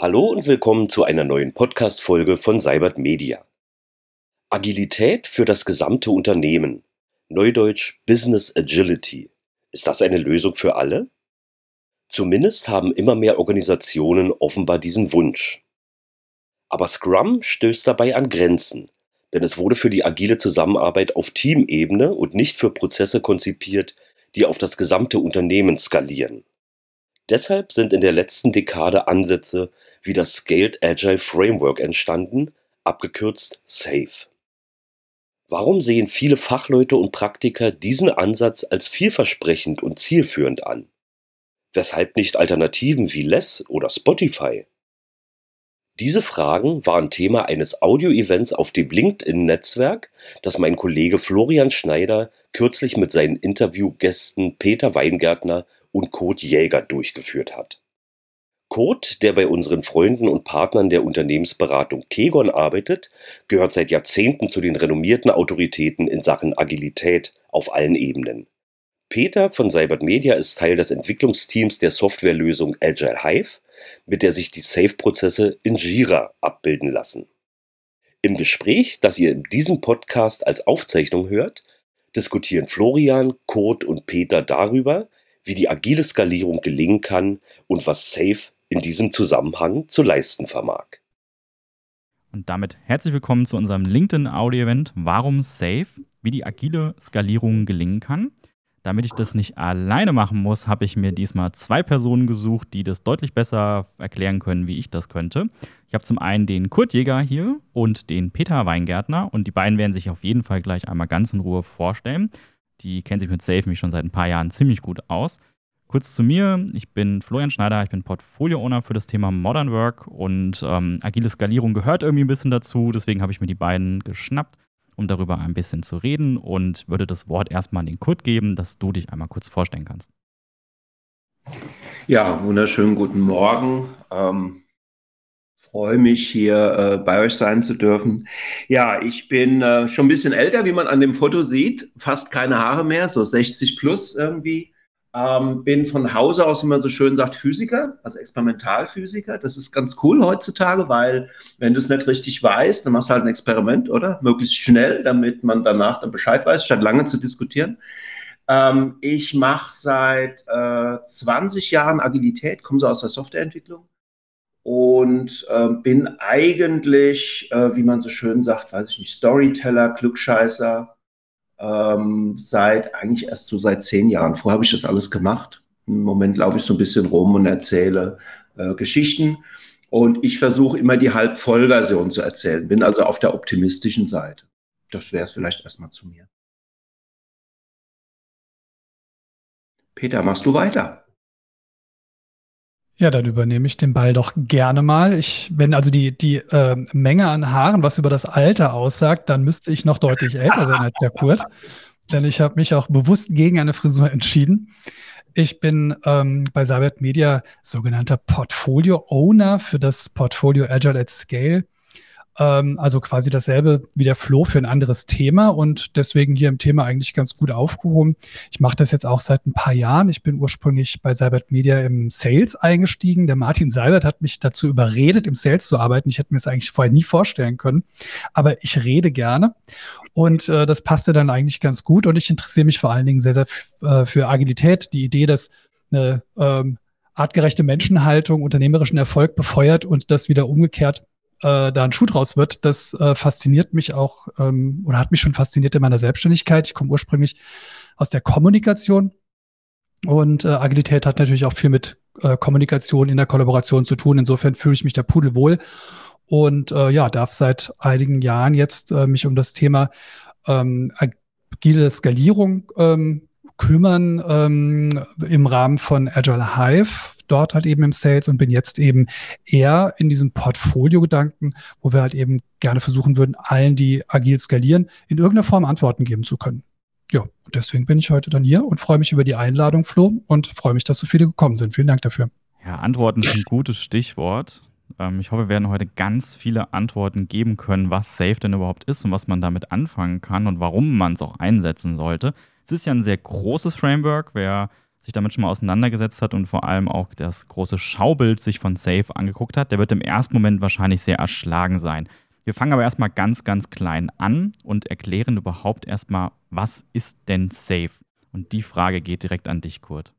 Hallo und willkommen zu einer neuen Podcast-Folge von Cybert Media. Agilität für das gesamte Unternehmen. Neudeutsch Business Agility. Ist das eine Lösung für alle? Zumindest haben immer mehr Organisationen offenbar diesen Wunsch. Aber Scrum stößt dabei an Grenzen, denn es wurde für die agile Zusammenarbeit auf Teamebene und nicht für Prozesse konzipiert, die auf das gesamte Unternehmen skalieren. Deshalb sind in der letzten Dekade Ansätze wie das Scaled Agile Framework entstanden, abgekürzt SAFe. Warum sehen viele Fachleute und Praktiker diesen Ansatz als vielversprechend und zielführend an? Weshalb nicht Alternativen wie Less oder Spotify? Diese Fragen waren Thema eines Audio-Events auf dem LinkedIn-Netzwerk, das mein Kollege Florian Schneider kürzlich mit seinen Interviewgästen Peter Weingärtner und Kurt Jäger durchgeführt hat. Kurt, der bei unseren Freunden und Partnern der Unternehmensberatung Kegon arbeitet, gehört seit Jahrzehnten zu den renommierten Autoritäten in Sachen Agilität auf allen Ebenen. Peter von Cybert Media ist Teil des Entwicklungsteams der Softwarelösung Agile Hive mit der sich die Safe-Prozesse in Jira abbilden lassen. Im Gespräch, das ihr in diesem Podcast als Aufzeichnung hört, diskutieren Florian, Kurt und Peter darüber, wie die agile Skalierung gelingen kann und was Safe in diesem Zusammenhang zu leisten vermag. Und damit herzlich willkommen zu unserem LinkedIn Audio Event Warum Safe? Wie die agile Skalierung gelingen kann. Damit ich das nicht alleine machen muss, habe ich mir diesmal zwei Personen gesucht, die das deutlich besser erklären können, wie ich das könnte. Ich habe zum einen den Kurt Jäger hier und den Peter Weingärtner und die beiden werden sich auf jeden Fall gleich einmal ganz in Ruhe vorstellen. Die kennen sich mit Safe mich schon seit ein paar Jahren ziemlich gut aus. Kurz zu mir, ich bin Florian Schneider, ich bin Portfolio-Owner für das Thema Modern Work und ähm, agile Skalierung gehört irgendwie ein bisschen dazu, deswegen habe ich mir die beiden geschnappt um darüber ein bisschen zu reden und würde das Wort erstmal an den Kurt geben, dass du dich einmal kurz vorstellen kannst. Ja, wunderschönen guten Morgen. Ähm, freue mich, hier äh, bei euch sein zu dürfen. Ja, ich bin äh, schon ein bisschen älter, wie man an dem Foto sieht. Fast keine Haare mehr, so 60 plus irgendwie. Ähm, bin von Hause aus, wie man so schön sagt, Physiker, also Experimentalphysiker. Das ist ganz cool heutzutage, weil wenn du es nicht richtig weißt, dann machst du halt ein Experiment, oder? Möglichst schnell, damit man danach dann Bescheid weiß, statt lange zu diskutieren. Ähm, ich mache seit äh, 20 Jahren Agilität, komme so aus der Softwareentwicklung und äh, bin eigentlich, äh, wie man so schön sagt, weiß ich nicht, Storyteller, Klugscheißer, ähm, seit eigentlich erst so seit zehn Jahren. Vorher habe ich das alles gemacht. Im Moment laufe ich so ein bisschen rum und erzähle äh, Geschichten. Und ich versuche immer die Halbvollversion zu erzählen, bin also auf der optimistischen Seite. Das wäre es vielleicht erstmal zu mir. Peter, machst du weiter? Ja, dann übernehme ich den Ball doch gerne mal. Ich, wenn also die, die äh, Menge an Haaren was über das Alter aussagt, dann müsste ich noch deutlich älter sein als der Kurt. Denn ich habe mich auch bewusst gegen eine Frisur entschieden. Ich bin ähm, bei Cybert Media sogenannter Portfolio Owner für das Portfolio Agile at Scale. Ähm, also quasi dasselbe wie der Flo für ein anderes Thema und deswegen hier im Thema eigentlich ganz gut aufgehoben. Ich mache das jetzt auch seit ein paar Jahren. Ich bin ursprünglich bei Seibert Media im Sales eingestiegen. Der Martin Seibert hat mich dazu überredet, im Sales zu arbeiten. Ich hätte mir das eigentlich vorher nie vorstellen können, aber ich rede gerne und äh, das passte dann eigentlich ganz gut und ich interessiere mich vor allen Dingen sehr, sehr äh, für Agilität. Die Idee, dass eine ähm, artgerechte Menschenhaltung unternehmerischen Erfolg befeuert und das wieder umgekehrt äh, da ein Schuh draus wird, das äh, fasziniert mich auch ähm, oder hat mich schon fasziniert in meiner Selbstständigkeit. Ich komme ursprünglich aus der Kommunikation und äh, Agilität hat natürlich auch viel mit äh, Kommunikation in der Kollaboration zu tun. Insofern fühle ich mich da pudelwohl und äh, ja, darf seit einigen Jahren jetzt äh, mich um das Thema ähm, agile Skalierung ähm, kümmern ähm, im Rahmen von Agile Hive, dort halt eben im Sales und bin jetzt eben eher in diesem Portfolio-Gedanken, wo wir halt eben gerne versuchen würden, allen, die agil skalieren, in irgendeiner Form Antworten geben zu können. Ja, und deswegen bin ich heute dann hier und freue mich über die Einladung, Flo, und freue mich, dass so viele gekommen sind. Vielen Dank dafür. Ja, Antworten ist ein gutes Stichwort. Ähm, ich hoffe, wir werden heute ganz viele Antworten geben können, was Safe denn überhaupt ist und was man damit anfangen kann und warum man es auch einsetzen sollte. Es ist ja ein sehr großes Framework. Wer sich damit schon mal auseinandergesetzt hat und vor allem auch das große Schaubild sich von Safe angeguckt hat, der wird im ersten Moment wahrscheinlich sehr erschlagen sein. Wir fangen aber erstmal ganz, ganz klein an und erklären überhaupt erstmal, was ist denn Safe? Und die Frage geht direkt an dich, Kurt.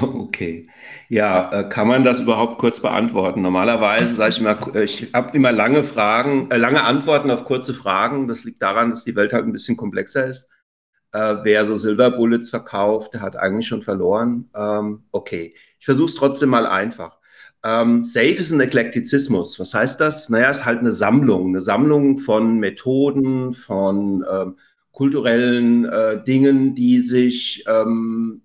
Okay. Ja, äh, kann man das überhaupt kurz beantworten? Normalerweise sage ich immer, ich habe immer lange Fragen, äh, lange Antworten auf kurze Fragen. Das liegt daran, dass die Welt halt ein bisschen komplexer ist. Äh, wer so Silver Bullets verkauft, der hat eigentlich schon verloren. Ähm, okay, ich versuche es trotzdem mal einfach. Ähm, Safe ist ein Eklektizismus. Was heißt das? Naja, es ist halt eine Sammlung, eine Sammlung von Methoden, von ähm, kulturellen äh, Dingen, die sich ähm,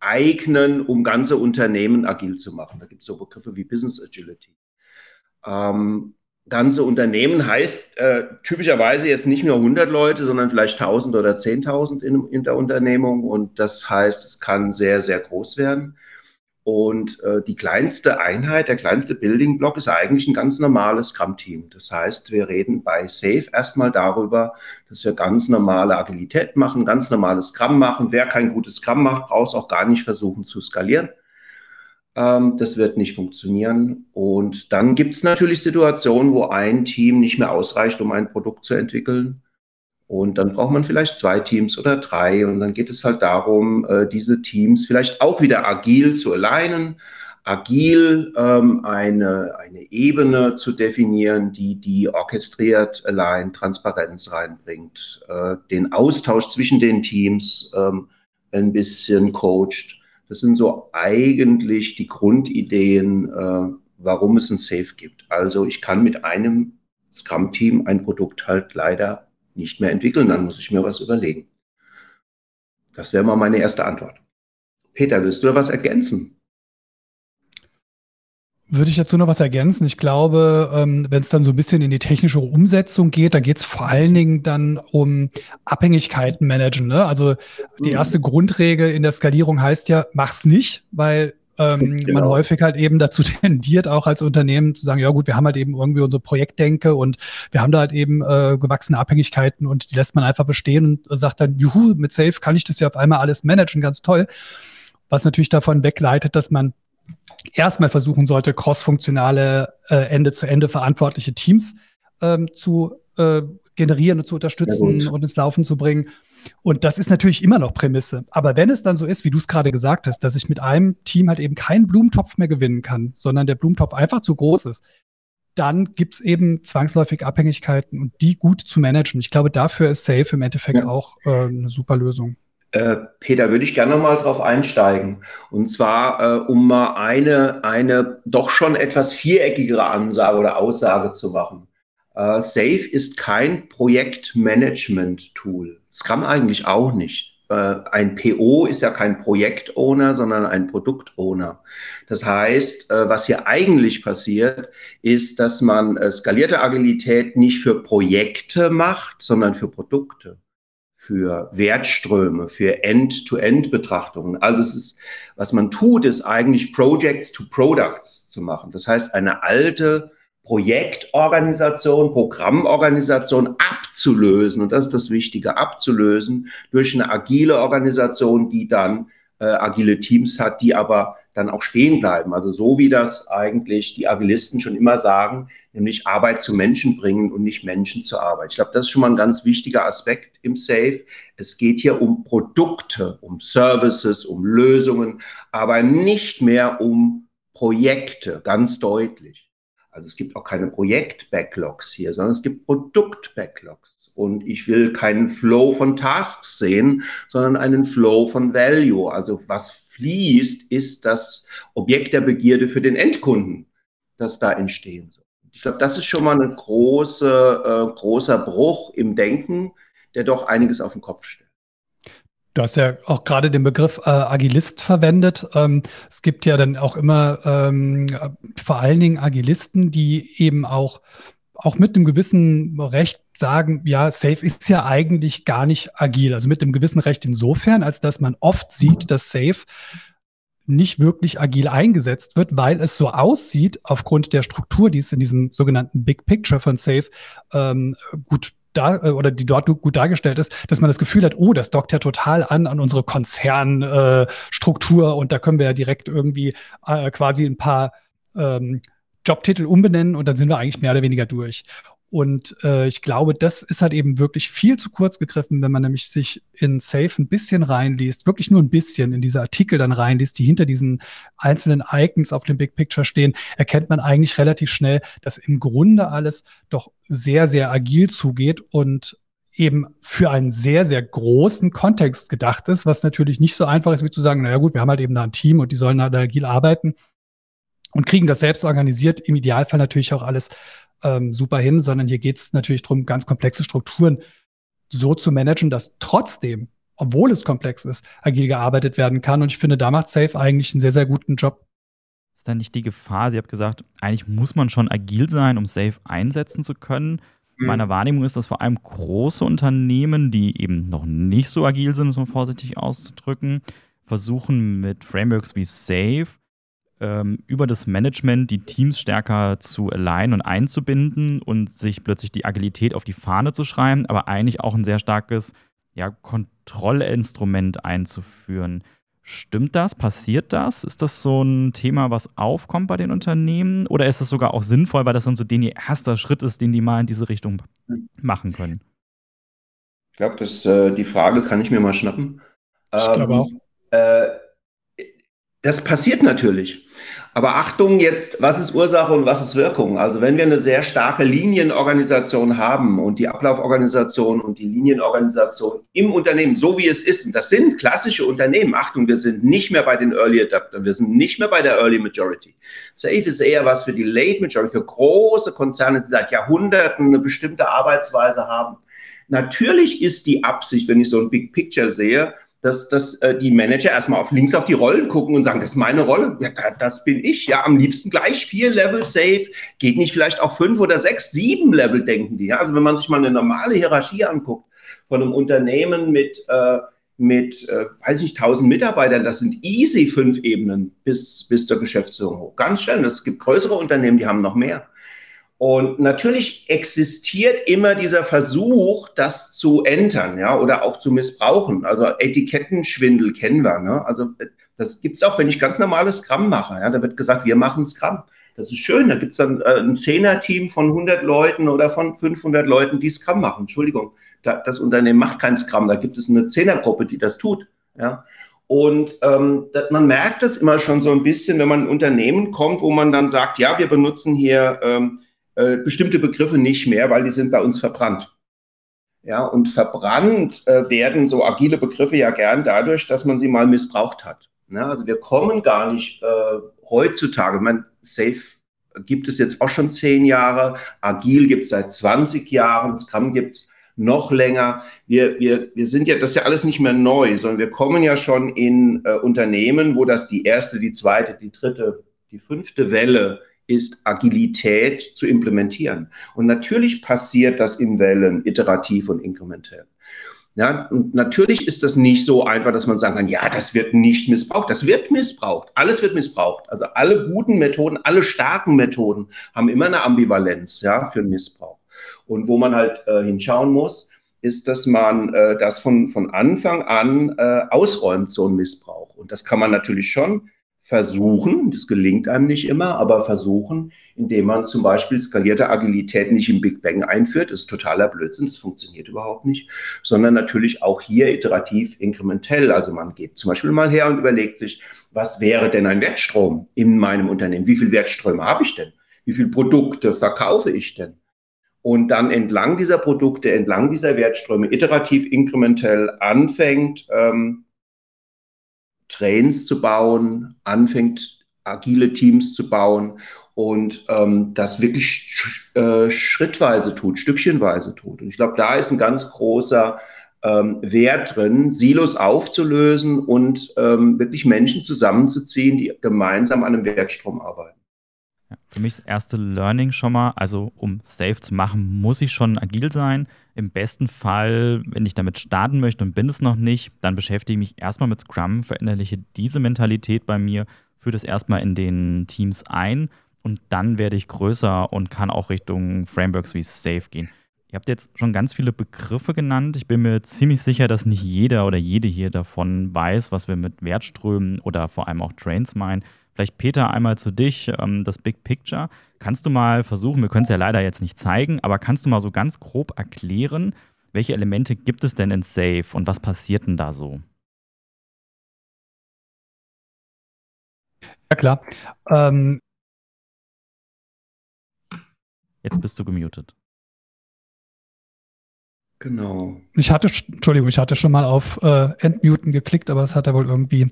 eignen, um ganze Unternehmen agil zu machen. Da gibt es so Begriffe wie Business Agility. Ähm, ganze Unternehmen heißt äh, typischerweise jetzt nicht nur 100 Leute, sondern vielleicht 1000 oder 10.000 in, in der Unternehmung. Und das heißt, es kann sehr, sehr groß werden. Und äh, die kleinste Einheit, der kleinste Building Block ist eigentlich ein ganz normales Scrum-Team. Das heißt, wir reden bei Safe erstmal darüber, dass wir ganz normale Agilität machen, ganz normales Scrum machen. Wer kein gutes Scrum macht, braucht es auch gar nicht versuchen zu skalieren. Ähm, das wird nicht funktionieren. Und dann gibt es natürlich Situationen, wo ein Team nicht mehr ausreicht, um ein Produkt zu entwickeln. Und dann braucht man vielleicht zwei Teams oder drei. Und dann geht es halt darum, äh, diese Teams vielleicht auch wieder agil zu alignen, agil ähm, eine, eine Ebene zu definieren, die die orchestriert, allein Transparenz reinbringt, äh, den Austausch zwischen den Teams ähm, ein bisschen coacht. Das sind so eigentlich die Grundideen, äh, warum es ein Safe gibt. Also ich kann mit einem Scrum-Team ein Produkt halt leider nicht mehr entwickeln, dann muss ich mir was überlegen. Das wäre mal meine erste Antwort. Peter, willst du da was ergänzen? Würde ich dazu noch was ergänzen? Ich glaube, ähm, wenn es dann so ein bisschen in die technische Umsetzung geht, da geht es vor allen Dingen dann um Abhängigkeiten managen. Ne? Also die mhm. erste Grundregel in der Skalierung heißt ja, mach's nicht, weil ähm, genau. man häufig halt eben dazu tendiert, auch als Unternehmen zu sagen, ja gut, wir haben halt eben irgendwie unsere Projektdenke und wir haben da halt eben äh, gewachsene Abhängigkeiten und die lässt man einfach bestehen und sagt dann, juhu, mit Safe kann ich das ja auf einmal alles managen, ganz toll. Was natürlich davon wegleitet, dass man erstmal versuchen sollte, crossfunktionale äh, Ende-zu-Ende verantwortliche Teams ähm, zu äh, generieren und zu unterstützen und ins Laufen zu bringen und das ist natürlich immer noch Prämisse. Aber wenn es dann so ist, wie du es gerade gesagt hast, dass ich mit einem Team halt eben keinen Blumentopf mehr gewinnen kann, sondern der Blumentopf einfach zu groß ist, dann gibt es eben zwangsläufig Abhängigkeiten und die gut zu managen. Ich glaube, dafür ist Safe im Endeffekt ja. auch äh, eine super Lösung. Äh, Peter, würde ich gerne mal drauf einsteigen. Und zwar, äh, um mal eine, eine doch schon etwas viereckigere Ansage oder Aussage zu machen. Äh, Safe ist kein Projektmanagement-Tool. Scrum eigentlich auch nicht. Äh, ein PO ist ja kein Projekt-Owner, sondern ein Produkt-Owner. Das heißt, äh, was hier eigentlich passiert, ist, dass man äh, skalierte Agilität nicht für Projekte macht, sondern für Produkte für Wertströme, für End-to-End-Betrachtungen. Also es ist, was man tut, ist eigentlich Projects to Products zu machen. Das heißt, eine alte Projektorganisation, Programmorganisation abzulösen, und das ist das Wichtige, abzulösen durch eine agile Organisation, die dann äh, agile Teams hat, die aber dann auch stehen bleiben. Also so wie das eigentlich die Agilisten schon immer sagen, nämlich Arbeit zu Menschen bringen und nicht Menschen zur Arbeit. Ich glaube, das ist schon mal ein ganz wichtiger Aspekt im Safe. Es geht hier um Produkte, um Services, um Lösungen, aber nicht mehr um Projekte, ganz deutlich. Also es gibt auch keine Projekt-Backlogs hier, sondern es gibt Produkt-Backlogs. Und ich will keinen Flow von Tasks sehen, sondern einen Flow von Value. Also was fließt, ist das Objekt der Begierde für den Endkunden, das da entstehen soll. Ich glaube, das ist schon mal ein große, äh, großer Bruch im Denken, der doch einiges auf den Kopf stellt. Du hast ja auch gerade den Begriff äh, Agilist verwendet. Ähm, es gibt ja dann auch immer ähm, vor allen Dingen Agilisten, die eben auch, auch mit einem gewissen Recht sagen, ja, Safe ist ja eigentlich gar nicht agil. Also mit einem gewissen Recht insofern, als dass man oft sieht, dass Safe nicht wirklich agil eingesetzt wird, weil es so aussieht, aufgrund der Struktur, die es in diesem sogenannten Big Picture von Safe ähm, gut da äh, oder die dort gut dargestellt ist, dass man das Gefühl hat, oh, das dockt ja total an an unsere Konzernstruktur äh, und da können wir ja direkt irgendwie äh, quasi ein paar ähm, Jobtitel umbenennen und dann sind wir eigentlich mehr oder weniger durch. Und äh, ich glaube, das ist halt eben wirklich viel zu kurz gegriffen, wenn man nämlich sich in Safe ein bisschen reinliest, wirklich nur ein bisschen in diese Artikel dann reinliest, die hinter diesen einzelnen Icons auf dem Big Picture stehen, erkennt man eigentlich relativ schnell, dass im Grunde alles doch sehr, sehr agil zugeht und eben für einen sehr, sehr großen Kontext gedacht ist, was natürlich nicht so einfach ist, wie zu sagen, naja gut, wir haben halt eben da ein Team und die sollen halt agil arbeiten und kriegen das selbst organisiert, im Idealfall natürlich auch alles ähm, super hin, sondern hier geht es natürlich darum, ganz komplexe Strukturen so zu managen, dass trotzdem, obwohl es komplex ist, agil gearbeitet werden kann. Und ich finde, da macht Safe eigentlich einen sehr, sehr guten Job. Ist dann nicht die Gefahr, Sie haben gesagt, eigentlich muss man schon agil sein, um Safe einsetzen zu können. Mhm. Meiner Wahrnehmung ist, dass vor allem große Unternehmen, die eben noch nicht so agil sind, um es vorsichtig auszudrücken, versuchen mit Frameworks wie Safe ähm, über das Management die Teams stärker zu alignen und einzubinden und sich plötzlich die Agilität auf die Fahne zu schreiben, aber eigentlich auch ein sehr starkes ja, Kontrollinstrument einzuführen. Stimmt das? Passiert das? Ist das so ein Thema, was aufkommt bei den Unternehmen? Oder ist es sogar auch sinnvoll, weil das dann so den erster Schritt ist, den die mal in diese Richtung machen können? Ich glaube, äh, die Frage kann ich mir mal schnappen. Ich glaube ähm, auch. Äh, das passiert natürlich. Aber Achtung jetzt, was ist Ursache und was ist Wirkung? Also wenn wir eine sehr starke Linienorganisation haben und die Ablauforganisation und die Linienorganisation im Unternehmen, so wie es ist, und das sind klassische Unternehmen, Achtung, wir sind nicht mehr bei den Early Adaptern, wir sind nicht mehr bei der Early Majority. Safe ist eher was für die Late Majority, für große Konzerne, die seit Jahrhunderten eine bestimmte Arbeitsweise haben. Natürlich ist die Absicht, wenn ich so ein Big Picture sehe, dass, dass äh, die Manager erstmal auf links auf die Rollen gucken und sagen, das ist meine Rolle, ja, das bin ich, ja, am liebsten gleich vier Level safe, geht nicht vielleicht auch fünf oder sechs, sieben Level, denken die. Ja? Also wenn man sich mal eine normale Hierarchie anguckt von einem Unternehmen mit, äh, mit äh, weiß nicht, tausend Mitarbeitern, das sind easy fünf Ebenen bis, bis zur Geschäftsführung hoch. Ganz schnell, es gibt größere Unternehmen, die haben noch mehr. Und natürlich existiert immer dieser Versuch, das zu entern, ja, oder auch zu missbrauchen. Also Etikettenschwindel kennen wir, ne? Also das gibt es auch, wenn ich ganz normales Scrum mache. Ja, da wird gesagt, wir machen Scrum. Das ist schön. Da gibt es dann äh, ein Zehner-Team von 100 Leuten oder von 500 Leuten, die Scrum machen. Entschuldigung, da, das Unternehmen macht kein Scrum. Da gibt es eine Zehnergruppe, die das tut. Ja. Und ähm, man merkt das immer schon so ein bisschen, wenn man in ein Unternehmen kommt, wo man dann sagt, ja, wir benutzen hier ähm, äh, bestimmte Begriffe nicht mehr, weil die sind bei uns verbrannt. Ja, und verbrannt äh, werden so agile Begriffe ja gern dadurch, dass man sie mal missbraucht hat. Ja, also wir kommen gar nicht äh, heutzutage, man, Safe gibt es jetzt auch schon zehn Jahre, Agil gibt es seit 20 Jahren, Scrum gibt es noch länger. Wir, wir, wir sind ja, das ist ja alles nicht mehr neu, sondern wir kommen ja schon in äh, Unternehmen, wo das die erste, die zweite, die dritte, die fünfte Welle ist Agilität zu implementieren. Und natürlich passiert das in Wellen, iterativ und inkrementell. Ja, und natürlich ist das nicht so einfach, dass man sagen kann, ja, das wird nicht missbraucht. Das wird missbraucht. Alles wird missbraucht. Also alle guten Methoden, alle starken Methoden haben immer eine Ambivalenz, ja, für Missbrauch. Und wo man halt äh, hinschauen muss, ist, dass man äh, das von, von Anfang an äh, ausräumt, so ein Missbrauch. Und das kann man natürlich schon versuchen, das gelingt einem nicht immer, aber versuchen, indem man zum Beispiel skalierte Agilität nicht im Big Bang einführt, ist totaler Blödsinn, das funktioniert überhaupt nicht, sondern natürlich auch hier iterativ, inkrementell. Also man geht zum Beispiel mal her und überlegt sich, was wäre denn ein Wertstrom in meinem Unternehmen? Wie viele Wertströme habe ich denn? Wie viele Produkte verkaufe ich denn? Und dann entlang dieser Produkte, entlang dieser Wertströme, iterativ, inkrementell anfängt, ähm, Trains zu bauen, anfängt agile Teams zu bauen und ähm, das wirklich sch äh, schrittweise tut, stückchenweise tut. Und ich glaube, da ist ein ganz großer ähm, Wert drin, Silos aufzulösen und ähm, wirklich Menschen zusammenzuziehen, die gemeinsam an einem Wertstrom arbeiten. Für mich das erste Learning schon mal, also um Safe zu machen, muss ich schon agil sein. Im besten Fall, wenn ich damit starten möchte und bin es noch nicht, dann beschäftige ich mich erstmal mit Scrum, verinnerliche diese Mentalität bei mir, führe das erstmal in den Teams ein und dann werde ich größer und kann auch Richtung Frameworks wie Safe gehen. Ihr habt jetzt schon ganz viele Begriffe genannt. Ich bin mir ziemlich sicher, dass nicht jeder oder jede hier davon weiß, was wir mit Wertströmen oder vor allem auch Trains meinen. Vielleicht Peter einmal zu dich, ähm, das Big Picture. Kannst du mal versuchen, wir können es ja leider jetzt nicht zeigen, aber kannst du mal so ganz grob erklären, welche Elemente gibt es denn in Safe und was passiert denn da so? Ja, klar. Ähm, Jetzt bist du gemutet. Genau. Ich hatte, Entschuldigung, ich hatte schon mal auf äh, Entmuten geklickt, aber das hat er wohl irgendwie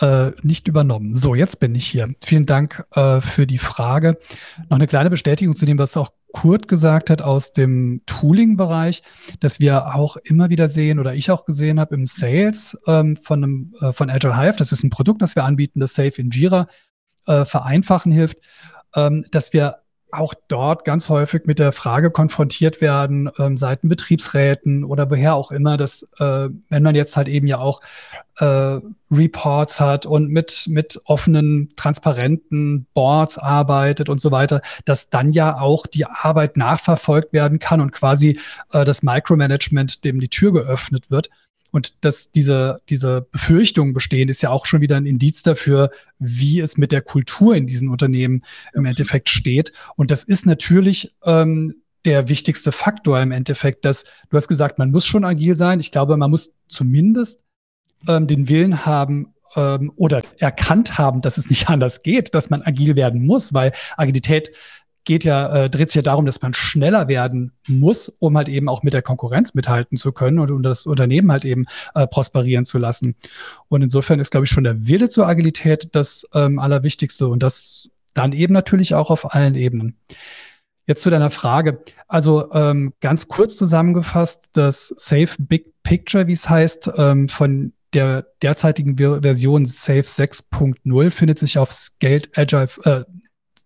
äh, nicht übernommen. So, jetzt bin ich hier. Vielen Dank äh, für die Frage. Noch eine kleine Bestätigung zu dem, was auch Kurt gesagt hat aus dem Tooling-Bereich, dass wir auch immer wieder sehen oder ich auch gesehen habe im Sales ähm, von, einem, äh, von Agile Hive, das ist ein Produkt, das wir anbieten, das Safe in Jira äh, vereinfachen hilft, ähm, dass wir auch dort ganz häufig mit der Frage konfrontiert werden, ähm, seiten Betriebsräten oder woher auch immer, dass äh, wenn man jetzt halt eben ja auch äh, Reports hat und mit, mit offenen, transparenten Boards arbeitet und so weiter, dass dann ja auch die Arbeit nachverfolgt werden kann und quasi äh, das Micromanagement dem die Tür geöffnet wird. Und dass diese, diese Befürchtungen bestehen, ist ja auch schon wieder ein Indiz dafür, wie es mit der Kultur in diesen Unternehmen im Endeffekt steht. Und das ist natürlich ähm, der wichtigste Faktor im Endeffekt, dass du hast gesagt, man muss schon agil sein. Ich glaube, man muss zumindest ähm, den Willen haben, ähm, oder erkannt haben, dass es nicht anders geht, dass man agil werden muss, weil Agilität geht ja, äh, dreht sich ja darum, dass man schneller werden muss, um halt eben auch mit der Konkurrenz mithalten zu können und um das Unternehmen halt eben äh, prosperieren zu lassen. Und insofern ist, glaube ich, schon der Wille zur Agilität das ähm, Allerwichtigste und das dann eben natürlich auch auf allen Ebenen. Jetzt zu deiner Frage. Also ähm, ganz kurz zusammengefasst, das Safe Big Picture, wie es heißt, ähm, von der derzeitigen Version Safe 6.0 findet sich auf Scaled Agile, äh,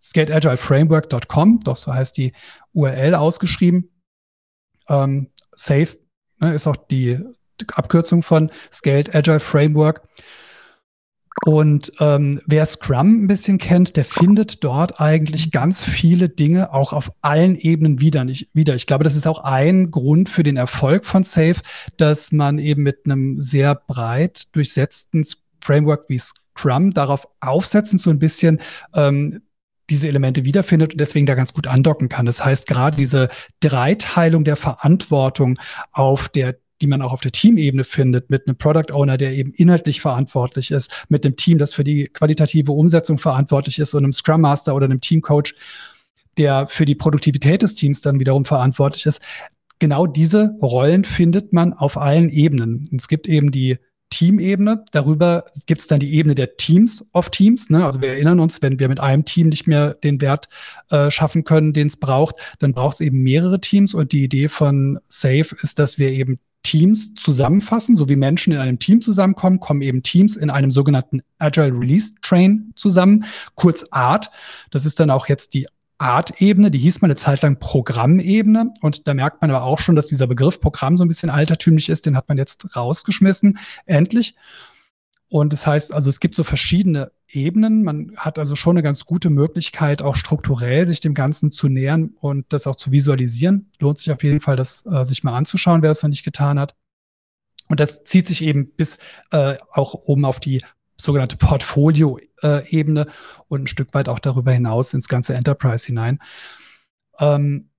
skateagileframework.com, doch so heißt die URL ausgeschrieben. Ähm, Safe ne, ist auch die, Abkürzung von Scaled Agile Framework. Und ähm, wer Scrum ein bisschen kennt, der findet dort eigentlich ganz viele Dinge auch auf allen Ebenen wieder. Nicht, wieder. Ich glaube, das ist auch ein Grund für den Erfolg von Safe, dass man eben mit einem sehr breit durchsetzten Framework wie Scrum darauf aufsetzen, so ein bisschen ähm, diese Elemente wiederfindet und deswegen da ganz gut andocken kann. Das heißt, gerade diese Dreiteilung der Verantwortung auf der die man auch auf der Teamebene findet, mit einem Product Owner, der eben inhaltlich verantwortlich ist, mit einem Team, das für die qualitative Umsetzung verantwortlich ist und einem Scrum Master oder einem Team Coach, der für die Produktivität des Teams dann wiederum verantwortlich ist. Genau diese Rollen findet man auf allen Ebenen. Es gibt eben die Teamebene. Darüber gibt es dann die Ebene der Teams of Teams. Ne? Also wir erinnern uns, wenn wir mit einem Team nicht mehr den Wert äh, schaffen können, den es braucht, dann braucht es eben mehrere Teams. Und die Idee von Safe ist, dass wir eben Teams zusammenfassen, so wie Menschen in einem Team zusammenkommen, kommen eben Teams in einem sogenannten Agile Release Train zusammen, kurz ART. Das ist dann auch jetzt die Art-Ebene, die hieß mal eine Zeit lang Programmebene. Und da merkt man aber auch schon, dass dieser Begriff Programm so ein bisschen altertümlich ist. Den hat man jetzt rausgeschmissen, endlich. Und das heißt also, es gibt so verschiedene Ebenen. Man hat also schon eine ganz gute Möglichkeit, auch strukturell sich dem Ganzen zu nähern und das auch zu visualisieren. Lohnt sich auf jeden Fall, das äh, sich mal anzuschauen, wer das noch nicht getan hat. Und das zieht sich eben bis äh, auch oben auf die sogenannte Portfolio-Ebene und ein Stück weit auch darüber hinaus ins ganze Enterprise hinein. Ähm,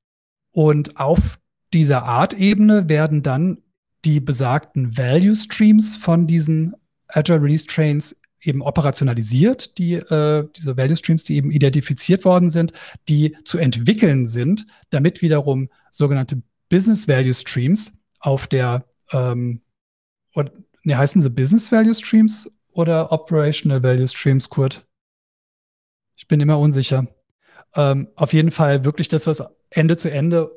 und auf dieser Art-Ebene werden dann die besagten Value Streams von diesen Agile Release Trains eben operationalisiert, die, äh, diese Value Streams, die eben identifiziert worden sind, die zu entwickeln sind, damit wiederum sogenannte Business Value Streams auf der, ähm, oder, ne, heißen sie Business Value Streams oder Operational Value Streams, Kurt? Ich bin immer unsicher. Ähm, auf jeden Fall wirklich das, was Ende zu Ende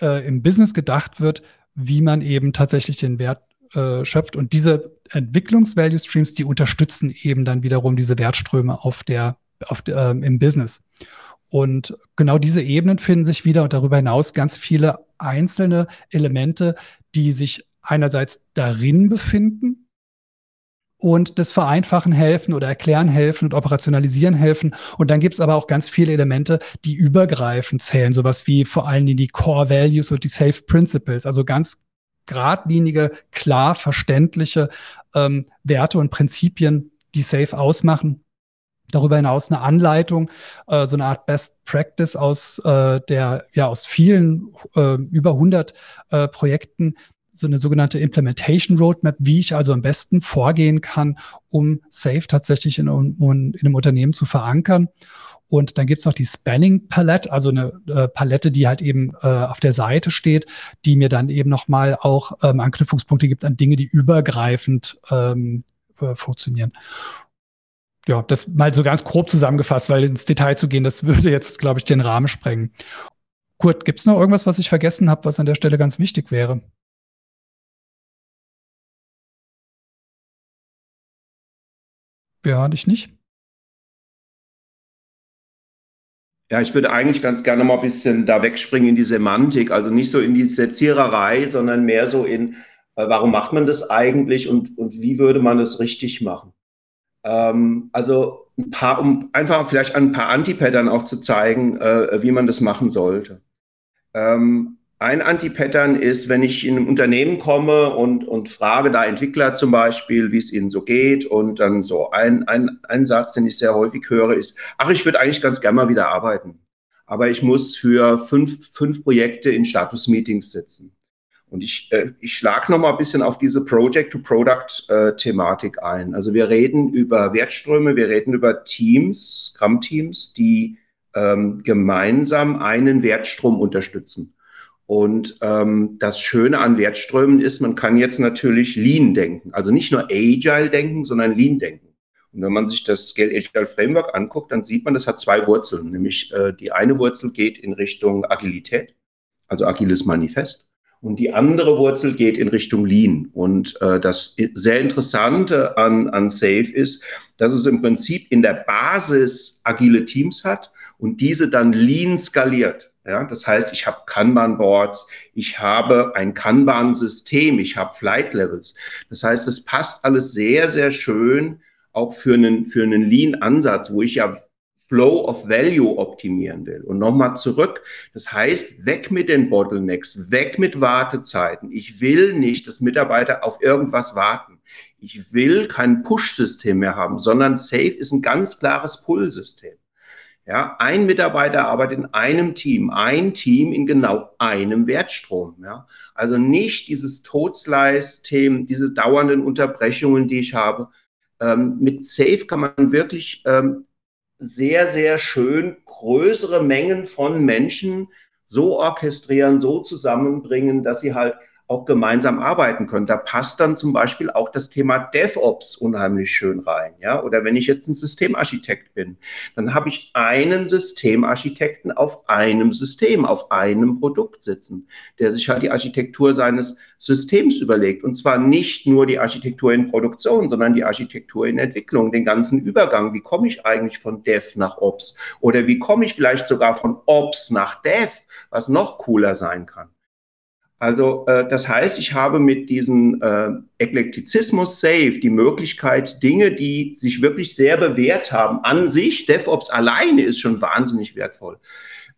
äh, im Business gedacht wird, wie man eben tatsächlich den Wert äh, schöpft. Und diese Entwicklungs-Value Streams, die unterstützen eben dann wiederum diese Wertströme auf der, auf ähm, im Business. Und genau diese Ebenen finden sich wieder und darüber hinaus ganz viele einzelne Elemente, die sich einerseits darin befinden, und das Vereinfachen helfen oder Erklären helfen und Operationalisieren helfen. Und dann gibt es aber auch ganz viele Elemente, die übergreifend zählen, sowas wie vor allen Dingen die Core Values und die Safe Principles, also ganz geradlinige, klar verständliche ähm, Werte und Prinzipien, die Safe ausmachen. Darüber hinaus eine Anleitung, äh, so eine Art Best Practice aus äh, der, ja, aus vielen, äh, über 100 äh, Projekten, so eine sogenannte Implementation Roadmap, wie ich also am besten vorgehen kann, um Safe tatsächlich in, in, in einem Unternehmen zu verankern. Und dann gibt's noch die Spanning Palette, also eine äh, Palette, die halt eben äh, auf der Seite steht, die mir dann eben nochmal auch ähm, Anknüpfungspunkte gibt an Dinge, die übergreifend ähm, äh, funktionieren. Ja, das mal so ganz grob zusammengefasst, weil ins Detail zu gehen, das würde jetzt, glaube ich, den Rahmen sprengen. Kurt, gibt's noch irgendwas, was ich vergessen habe, was an der Stelle ganz wichtig wäre? Ja, dich nicht? Ja, ich würde eigentlich ganz gerne mal ein bisschen da wegspringen in die Semantik, also nicht so in die Seziererei, sondern mehr so in, äh, warum macht man das eigentlich und, und wie würde man es richtig machen? Ähm, also ein paar, um einfach vielleicht ein paar Antipattern auch zu zeigen, äh, wie man das machen sollte. Ähm, ein Anti-Pattern ist, wenn ich in ein Unternehmen komme und, und frage da Entwickler zum Beispiel, wie es ihnen so geht. Und dann so ein, ein, ein Satz, den ich sehr häufig höre, ist, ach, ich würde eigentlich ganz gerne mal wieder arbeiten. Aber ich muss für fünf, fünf Projekte in Status-Meetings sitzen. Und ich, äh, ich schlage noch mal ein bisschen auf diese Project-to-Product-Thematik äh, ein. Also wir reden über Wertströme, wir reden über Teams, Scrum-Teams, die ähm, gemeinsam einen Wertstrom unterstützen. Und ähm, das Schöne an Wertströmen ist, man kann jetzt natürlich Lean denken. Also nicht nur Agile denken, sondern Lean denken. Und wenn man sich das Scale Agile Framework anguckt, dann sieht man, das hat zwei Wurzeln. Nämlich äh, die eine Wurzel geht in Richtung Agilität, also agiles Manifest. Und die andere Wurzel geht in Richtung Lean. Und äh, das sehr Interessante an, an Safe ist, dass es im Prinzip in der Basis agile Teams hat und diese dann Lean skaliert. Ja, das heißt, ich habe Kanban-Boards, ich habe ein Kanban-System, ich habe Flight-Levels. Das heißt, es passt alles sehr, sehr schön auch für einen, für einen Lean-Ansatz, wo ich ja Flow of Value optimieren will. Und nochmal zurück. Das heißt, weg mit den Bottlenecks, weg mit Wartezeiten. Ich will nicht, dass Mitarbeiter auf irgendwas warten. Ich will kein Push-System mehr haben, sondern Safe ist ein ganz klares Pull-System. Ja, ein Mitarbeiter arbeitet in einem Team, ein Team in genau einem Wertstrom. Ja, also nicht dieses Todslice-Themen, diese dauernden Unterbrechungen, die ich habe. Ähm, mit Safe kann man wirklich ähm, sehr, sehr schön größere Mengen von Menschen so orchestrieren, so zusammenbringen, dass sie halt auch gemeinsam arbeiten können. Da passt dann zum Beispiel auch das Thema DevOps unheimlich schön rein. Ja? Oder wenn ich jetzt ein Systemarchitekt bin, dann habe ich einen Systemarchitekten auf einem System, auf einem Produkt sitzen, der sich halt die Architektur seines Systems überlegt. Und zwar nicht nur die Architektur in Produktion, sondern die Architektur in Entwicklung, den ganzen Übergang. Wie komme ich eigentlich von Dev nach Ops? Oder wie komme ich vielleicht sogar von Ops nach Dev, was noch cooler sein kann? Also äh, das heißt, ich habe mit diesem äh, Eklektizismus Safe die Möglichkeit, Dinge, die sich wirklich sehr bewährt haben, an sich, DevOps alleine ist schon wahnsinnig wertvoll,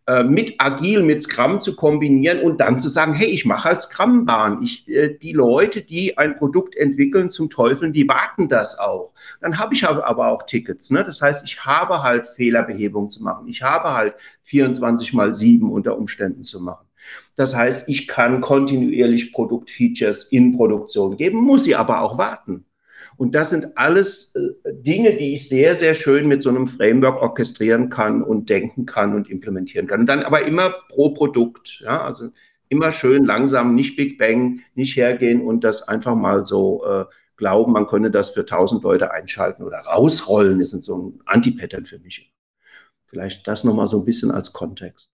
äh, mit Agil, mit Scrum zu kombinieren und dann zu sagen, hey, ich mache als Scrum-Bahn. Ich, äh, die Leute, die ein Produkt entwickeln zum Teufeln, die warten das auch. Dann habe ich aber auch Tickets. Ne? Das heißt, ich habe halt Fehlerbehebung zu machen. Ich habe halt 24 mal 7 unter Umständen zu machen. Das heißt, ich kann kontinuierlich Produktfeatures in Produktion geben, muss sie aber auch warten. Und das sind alles äh, Dinge, die ich sehr, sehr schön mit so einem Framework orchestrieren kann und denken kann und implementieren kann. Und dann aber immer pro Produkt. Ja, also immer schön langsam, nicht Big Bang, nicht hergehen und das einfach mal so äh, glauben, man könne das für tausend Leute einschalten oder rausrollen, ist so ein Anti-Pattern für mich. Vielleicht das nochmal so ein bisschen als Kontext.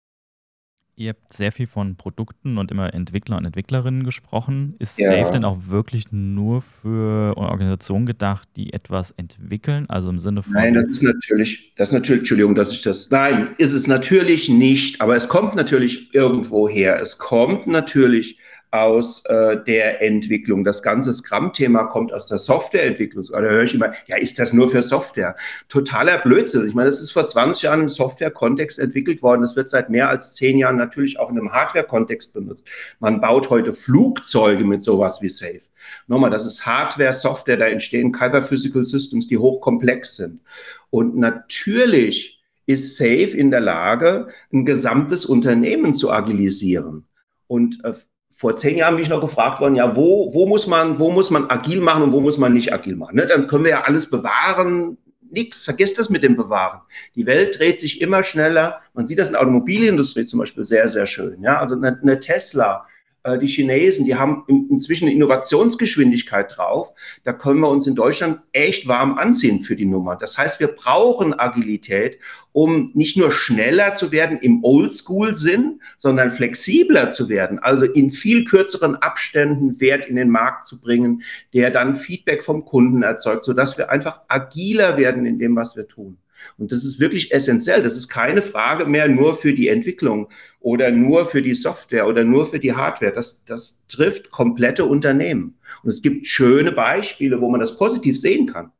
Ihr habt sehr viel von Produkten und immer Entwickler und Entwicklerinnen gesprochen. Ist ja. Safe denn auch wirklich nur für Organisationen gedacht, die etwas entwickeln? Also im Sinne von. Nein, das ist natürlich, das ist natürlich, Entschuldigung, dass ich das. Nein, ist es natürlich nicht, aber es kommt natürlich irgendwo her. Es kommt natürlich aus äh, der Entwicklung. Das ganze Scrum-Thema kommt aus der Softwareentwicklung. Da höre ich immer, ja, ist das nur für Software? Totaler Blödsinn. Ich meine, das ist vor 20 Jahren im Software-Kontext entwickelt worden. Das wird seit mehr als zehn Jahren natürlich auch in einem Hardware-Kontext benutzt. Man baut heute Flugzeuge mit sowas wie Safe. Nochmal, das ist Hardware, Software, da entstehen Kyber-Physical Systems, die hochkomplex sind. Und natürlich ist Safe in der Lage, ein gesamtes Unternehmen zu agilisieren. Und äh, vor zehn Jahren bin ich noch gefragt worden, ja, wo, wo, muss man, wo muss man agil machen und wo muss man nicht agil machen? Ne? Dann können wir ja alles bewahren. Nix, vergesst das mit dem Bewahren. Die Welt dreht sich immer schneller. Man sieht das in der Automobilindustrie zum Beispiel sehr, sehr schön. Ja, also eine, eine Tesla, die Chinesen, die haben inzwischen eine Innovationsgeschwindigkeit drauf. Da können wir uns in Deutschland echt warm anziehen für die Nummer. Das heißt, wir brauchen Agilität, um nicht nur schneller zu werden im Oldschool-Sinn, sondern flexibler zu werden, also in viel kürzeren Abständen Wert in den Markt zu bringen, der dann Feedback vom Kunden erzeugt, sodass wir einfach agiler werden in dem, was wir tun. Und das ist wirklich essentiell. Das ist keine Frage mehr nur für die Entwicklung oder nur für die Software oder nur für die Hardware. Das, das trifft komplette Unternehmen. Und es gibt schöne Beispiele, wo man das positiv sehen kann.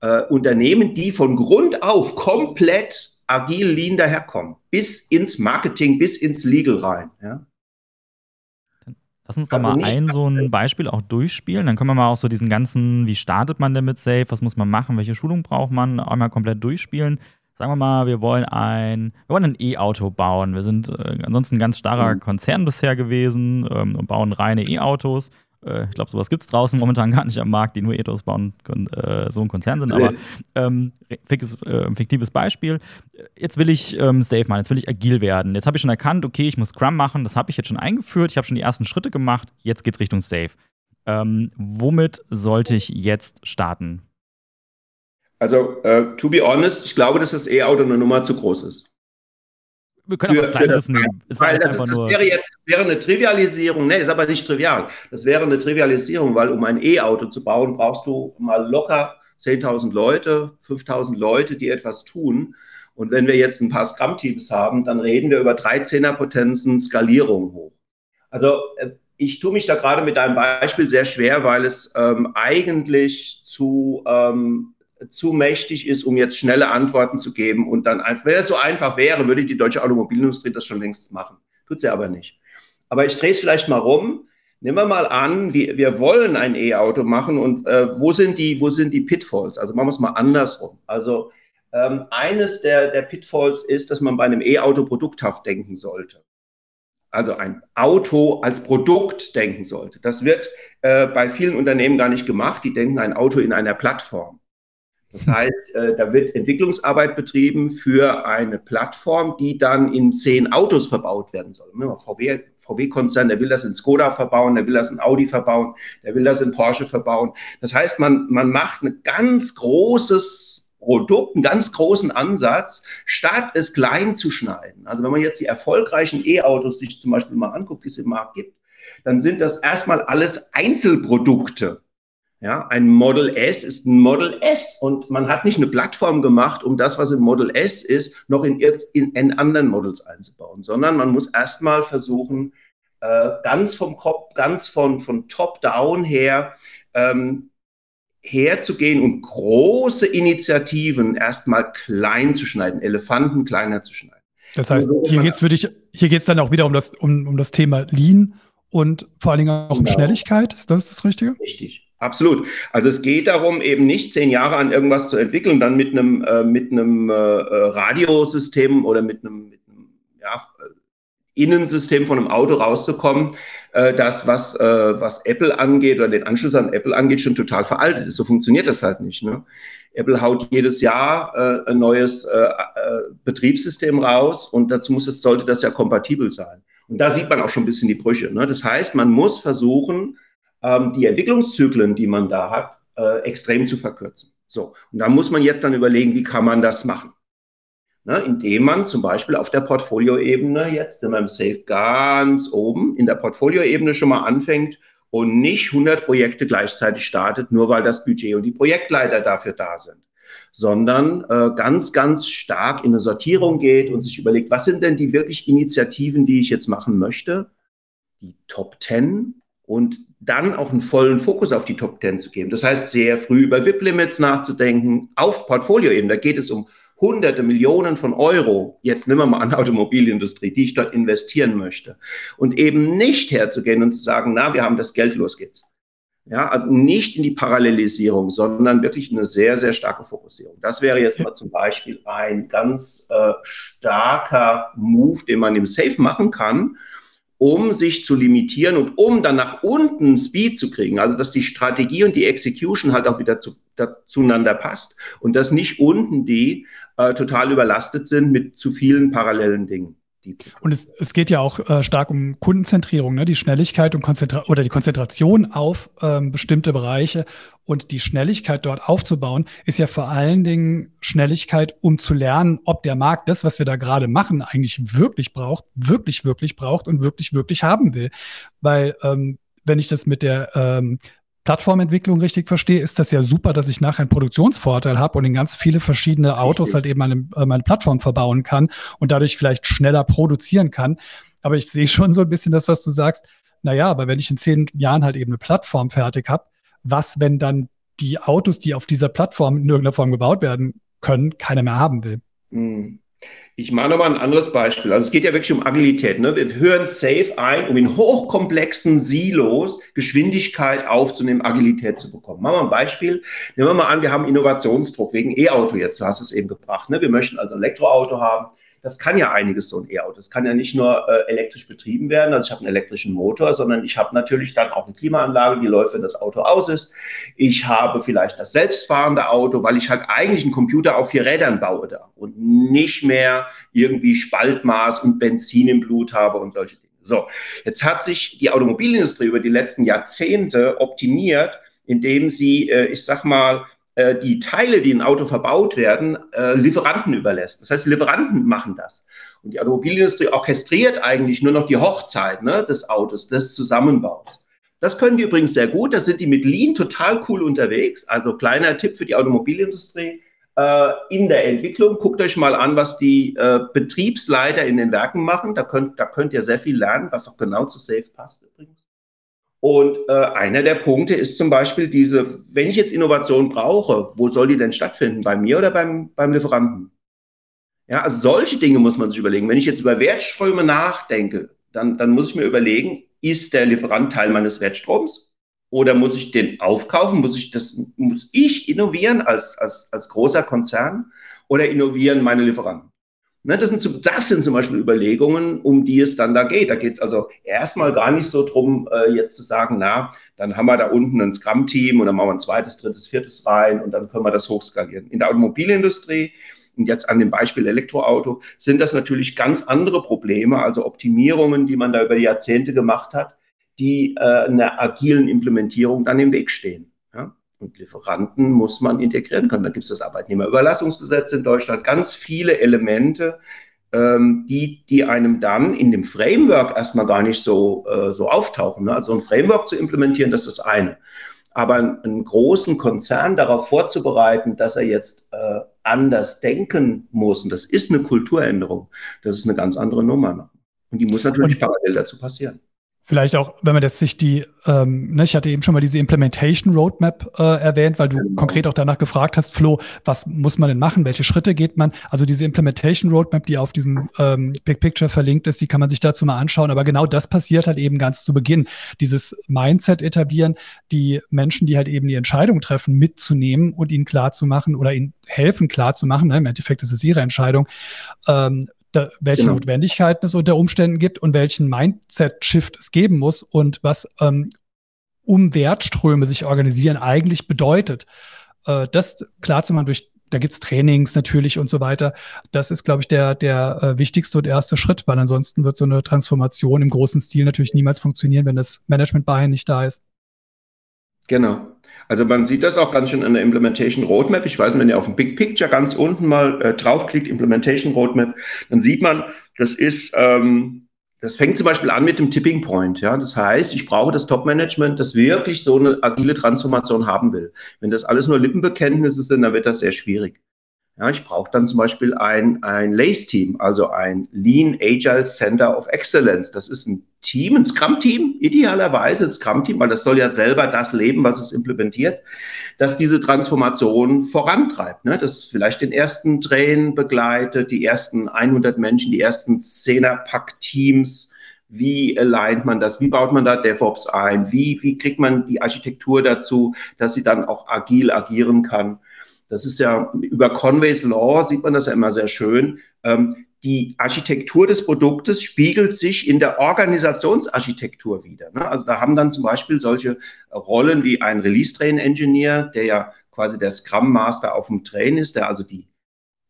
Äh, Unternehmen, die von Grund auf komplett agil lean daherkommen, bis ins Marketing, bis ins Legal rein. Ja. Lass uns doch also mal ein so ein Beispiel auch durchspielen. Dann können wir mal auch so diesen ganzen, wie startet man denn mit Safe, was muss man machen, welche Schulung braucht man, einmal komplett durchspielen. Sagen wir mal, wir wollen ein, wir wollen ein E-Auto bauen. Wir sind äh, ansonsten ein ganz starrer mhm. Konzern bisher gewesen ähm, und bauen reine E-Autos. Äh, ich glaube, sowas gibt es draußen momentan gar nicht am Markt, die nur Ethos bauen, äh, so ein Konzern sind. Aber ähm, fiktives, äh, fiktives Beispiel. Jetzt will ich ähm, safe machen, jetzt will ich agil werden. Jetzt habe ich schon erkannt, okay, ich muss Scrum machen. Das habe ich jetzt schon eingeführt. Ich habe schon die ersten Schritte gemacht. Jetzt geht es Richtung Safe. Ähm, womit sollte ich jetzt starten? Also, uh, to be honest, ich glaube, dass das E-Auto eine Nummer zu groß ist. Wir können für, auch was Kleineres nehmen. Es weil das, das wäre, jetzt, wäre eine Trivialisierung. Nee, ist aber nicht trivial. Das wäre eine Trivialisierung, weil um ein E-Auto zu bauen, brauchst du mal locker 10.000 Leute, 5.000 Leute, die etwas tun. Und wenn wir jetzt ein paar Scrum-Teams haben, dann reden wir über 13er-Potenzen Skalierung hoch. Also äh, ich tue mich da gerade mit deinem Beispiel sehr schwer, weil es ähm, eigentlich zu ähm, zu mächtig ist, um jetzt schnelle Antworten zu geben und dann einfach, wenn es so einfach wäre, würde die deutsche Automobilindustrie das schon längst machen. Tut sie aber nicht. Aber ich drehe es vielleicht mal rum. Nehmen wir mal an, wir, wir wollen ein E-Auto machen und äh, wo, sind die, wo sind die Pitfalls? Also machen wir es mal andersrum. Also ähm, eines der, der Pitfalls ist, dass man bei einem E-Auto produkthaft denken sollte. Also ein Auto als Produkt denken sollte. Das wird äh, bei vielen Unternehmen gar nicht gemacht. Die denken ein Auto in einer Plattform. Das heißt, äh, da wird Entwicklungsarbeit betrieben für eine Plattform, die dann in zehn Autos verbaut werden soll. VW, VW-Konzern, der will das in Skoda verbauen, der will das in Audi verbauen, der will das in Porsche verbauen. Das heißt, man, man macht ein ganz großes Produkt, einen ganz großen Ansatz, statt es klein zu schneiden. Also wenn man jetzt die erfolgreichen E-Autos sich zum Beispiel mal anguckt, die es im Markt gibt, dann sind das erstmal alles Einzelprodukte. Ja, ein Model S ist ein Model S und man hat nicht eine Plattform gemacht, um das, was im Model S ist, noch in, in, in anderen Models einzubauen, sondern man muss erstmal versuchen, äh, ganz vom Kopf, ganz von, von Top-Down her ähm, herzugehen und große Initiativen erstmal klein zu schneiden, Elefanten kleiner zu schneiden. Das heißt, also, hier geht es für dich, hier geht dann auch wieder um das, um, um das Thema Lean und vor allen Dingen auch genau. um Schnelligkeit. Ist das das Richtige? Richtig. Absolut. Also es geht darum, eben nicht zehn Jahre an irgendwas zu entwickeln, dann mit einem, äh, mit einem äh, äh Radiosystem oder mit einem, mit einem ja, Innensystem von einem Auto rauszukommen, äh, das, was, äh, was Apple angeht oder den Anschluss an Apple angeht, schon total veraltet ist. So funktioniert das halt nicht. Ne? Apple haut jedes Jahr äh, ein neues äh, äh, Betriebssystem raus und dazu muss es, sollte das ja kompatibel sein. Und da sieht man auch schon ein bisschen die Brüche. Ne? Das heißt, man muss versuchen, ähm, die Entwicklungszyklen, die man da hat, äh, extrem zu verkürzen. So, und da muss man jetzt dann überlegen, wie kann man das machen? Ne, indem man zum Beispiel auf der Portfolioebene jetzt in meinem Safe ganz oben in der Portfolioebene schon mal anfängt und nicht 100 Projekte gleichzeitig startet, nur weil das Budget und die Projektleiter dafür da sind, sondern äh, ganz, ganz stark in eine Sortierung geht und sich überlegt, was sind denn die wirklich Initiativen, die ich jetzt machen möchte? die Top 10 und dann auch einen vollen Fokus auf die Top 10 zu geben. Das heißt, sehr früh über VIP-Limits nachzudenken, auf Portfolio-Ebene. Da geht es um hunderte Millionen von Euro, jetzt nehmen wir mal an Automobilindustrie, die ich dort investieren möchte. Und eben nicht herzugehen und zu sagen, na, wir haben das Geld, los geht's. Ja, also nicht in die Parallelisierung, sondern wirklich eine sehr, sehr starke Fokussierung. Das wäre jetzt mal zum Beispiel ein ganz äh, starker Move, den man im Safe machen kann, um sich zu limitieren und um dann nach unten Speed zu kriegen. Also, dass die Strategie und die Execution halt auch wieder zu, zueinander passt und dass nicht unten die äh, total überlastet sind mit zu vielen parallelen Dingen. Und es, es geht ja auch äh, stark um Kundenzentrierung, ne? die Schnelligkeit und Konzentra oder die Konzentration auf ähm, bestimmte Bereiche und die Schnelligkeit dort aufzubauen, ist ja vor allen Dingen Schnelligkeit, um zu lernen, ob der Markt das, was wir da gerade machen, eigentlich wirklich braucht, wirklich, wirklich braucht und wirklich, wirklich haben will. Weil ähm, wenn ich das mit der ähm, Plattformentwicklung richtig verstehe, ist das ja super, dass ich nachher einen Produktionsvorteil habe und in ganz viele verschiedene Autos richtig. halt eben meine, äh, meine Plattform verbauen kann und dadurch vielleicht schneller produzieren kann. Aber ich sehe schon so ein bisschen das, was du sagst. Naja, aber wenn ich in zehn Jahren halt eben eine Plattform fertig habe, was, wenn dann die Autos, die auf dieser Plattform in irgendeiner Form gebaut werden können, keiner mehr haben will? Mhm. Ich mache nochmal ein anderes Beispiel. Also es geht ja wirklich um Agilität. Ne? Wir hören Safe ein, um in hochkomplexen Silos Geschwindigkeit aufzunehmen, Agilität zu bekommen. Machen wir ein Beispiel. Nehmen wir mal an, wir haben Innovationsdruck wegen E-Auto jetzt. Du hast es eben gebracht. Ne? Wir möchten also ein Elektroauto haben das kann ja einiges, so ein E-Auto. Das kann ja nicht nur äh, elektrisch betrieben werden, also ich habe einen elektrischen Motor, sondern ich habe natürlich dann auch eine Klimaanlage, die läuft, wenn das Auto aus ist. Ich habe vielleicht das selbstfahrende Auto, weil ich halt eigentlich einen Computer auf vier Rädern baue da und nicht mehr irgendwie Spaltmaß und Benzin im Blut habe und solche Dinge. So, jetzt hat sich die Automobilindustrie über die letzten Jahrzehnte optimiert, indem sie, äh, ich sag mal, äh, die Teile, die in Auto verbaut werden, äh, Lieferanten überlässt. Das heißt, die Lieferanten machen das. Und die Automobilindustrie orchestriert eigentlich nur noch die Hochzeit ne, des Autos, des Zusammenbaus. Das können die übrigens sehr gut. Da sind die mit Lean total cool unterwegs. Also kleiner Tipp für die Automobilindustrie äh, in der Entwicklung. Guckt euch mal an, was die äh, Betriebsleiter in den Werken machen. Da könnt, da könnt ihr sehr viel lernen, was auch genau zu Safe passt übrigens. Und äh, einer der Punkte ist zum Beispiel diese, wenn ich jetzt Innovation brauche, wo soll die denn stattfinden? Bei mir oder beim, beim Lieferanten? Ja, also solche Dinge muss man sich überlegen. Wenn ich jetzt über Wertströme nachdenke, dann, dann muss ich mir überlegen, ist der Lieferant Teil meines Wertstroms? Oder muss ich den aufkaufen? Muss ich das, muss ich innovieren als, als, als großer Konzern? Oder innovieren meine Lieferanten? Ne, das, sind, das sind zum Beispiel Überlegungen, um die es dann da geht. Da geht es also erstmal gar nicht so drum, äh, jetzt zu sagen, na, dann haben wir da unten ein Scrum-Team und dann machen wir ein zweites, drittes, viertes rein und dann können wir das hochskalieren. In der Automobilindustrie und jetzt an dem Beispiel Elektroauto sind das natürlich ganz andere Probleme, also Optimierungen, die man da über die Jahrzehnte gemacht hat, die äh, einer agilen Implementierung dann im Weg stehen. Und Lieferanten muss man integrieren können. Da gibt es das Arbeitnehmerüberlassungsgesetz in Deutschland, ganz viele Elemente, ähm, die, die einem dann in dem Framework erstmal gar nicht so, äh, so auftauchen. Ne? Also ein Framework zu implementieren, das ist das eine. Aber einen großen Konzern darauf vorzubereiten, dass er jetzt äh, anders denken muss, und das ist eine Kulturänderung, das ist eine ganz andere Nummer. Und die muss natürlich und, parallel dazu passieren. Vielleicht auch, wenn man jetzt sich die, ähm, ne, ich hatte eben schon mal diese Implementation Roadmap äh, erwähnt, weil du genau. konkret auch danach gefragt hast, Flo, was muss man denn machen, welche Schritte geht man? Also diese Implementation Roadmap, die auf diesem ähm, Big Picture verlinkt ist, die kann man sich dazu mal anschauen. Aber genau das passiert halt eben ganz zu Beginn. Dieses Mindset etablieren, die Menschen, die halt eben die Entscheidung treffen, mitzunehmen und ihnen klar zu machen oder ihnen helfen klar zu machen. Ne? Im Endeffekt ist es ihre Entscheidung. Ähm, da, welche genau. Notwendigkeiten es unter Umständen gibt und welchen Mindset-Shift es geben muss und was ähm, um Wertströme sich organisieren eigentlich bedeutet. Äh, das klar zu machen durch da gibt's Trainings natürlich und so weiter. Das ist, glaube ich, der, der äh, wichtigste und erste Schritt, weil ansonsten wird so eine Transformation im großen Stil natürlich niemals funktionieren, wenn das Management-Buy-in nicht da ist. Genau. Also man sieht das auch ganz schön an der Implementation Roadmap. Ich weiß nicht, wenn ihr auf dem Big Picture ganz unten mal äh, draufklickt, Implementation Roadmap, dann sieht man, das ist, ähm, das fängt zum Beispiel an mit dem Tipping Point. Ja, das heißt, ich brauche das Top-Management, das wirklich so eine agile Transformation haben will. Wenn das alles nur Lippenbekenntnisse sind, dann wird das sehr schwierig. Ja, ich brauche dann zum Beispiel ein, ein LACE-Team, also ein Lean Agile Center of Excellence. Das ist ein Team, ein Scrum-Team, idealerweise ein Scrum-Team, weil das soll ja selber das leben, was es implementiert, dass diese Transformation vorantreibt. Ne? Das vielleicht den ersten Train begleitet, die ersten 100 Menschen, die ersten 10er-Pack-Teams. Wie alignt man das? Wie baut man da DevOps ein? Wie, wie kriegt man die Architektur dazu, dass sie dann auch agil agieren kann? Das ist ja über Conway's Law sieht man das ja immer sehr schön. Ähm, die Architektur des Produktes spiegelt sich in der Organisationsarchitektur wieder. Ne? Also da haben dann zum Beispiel solche Rollen wie ein Release-Train-Engineer, der ja quasi der Scrum Master auf dem Train ist, der also die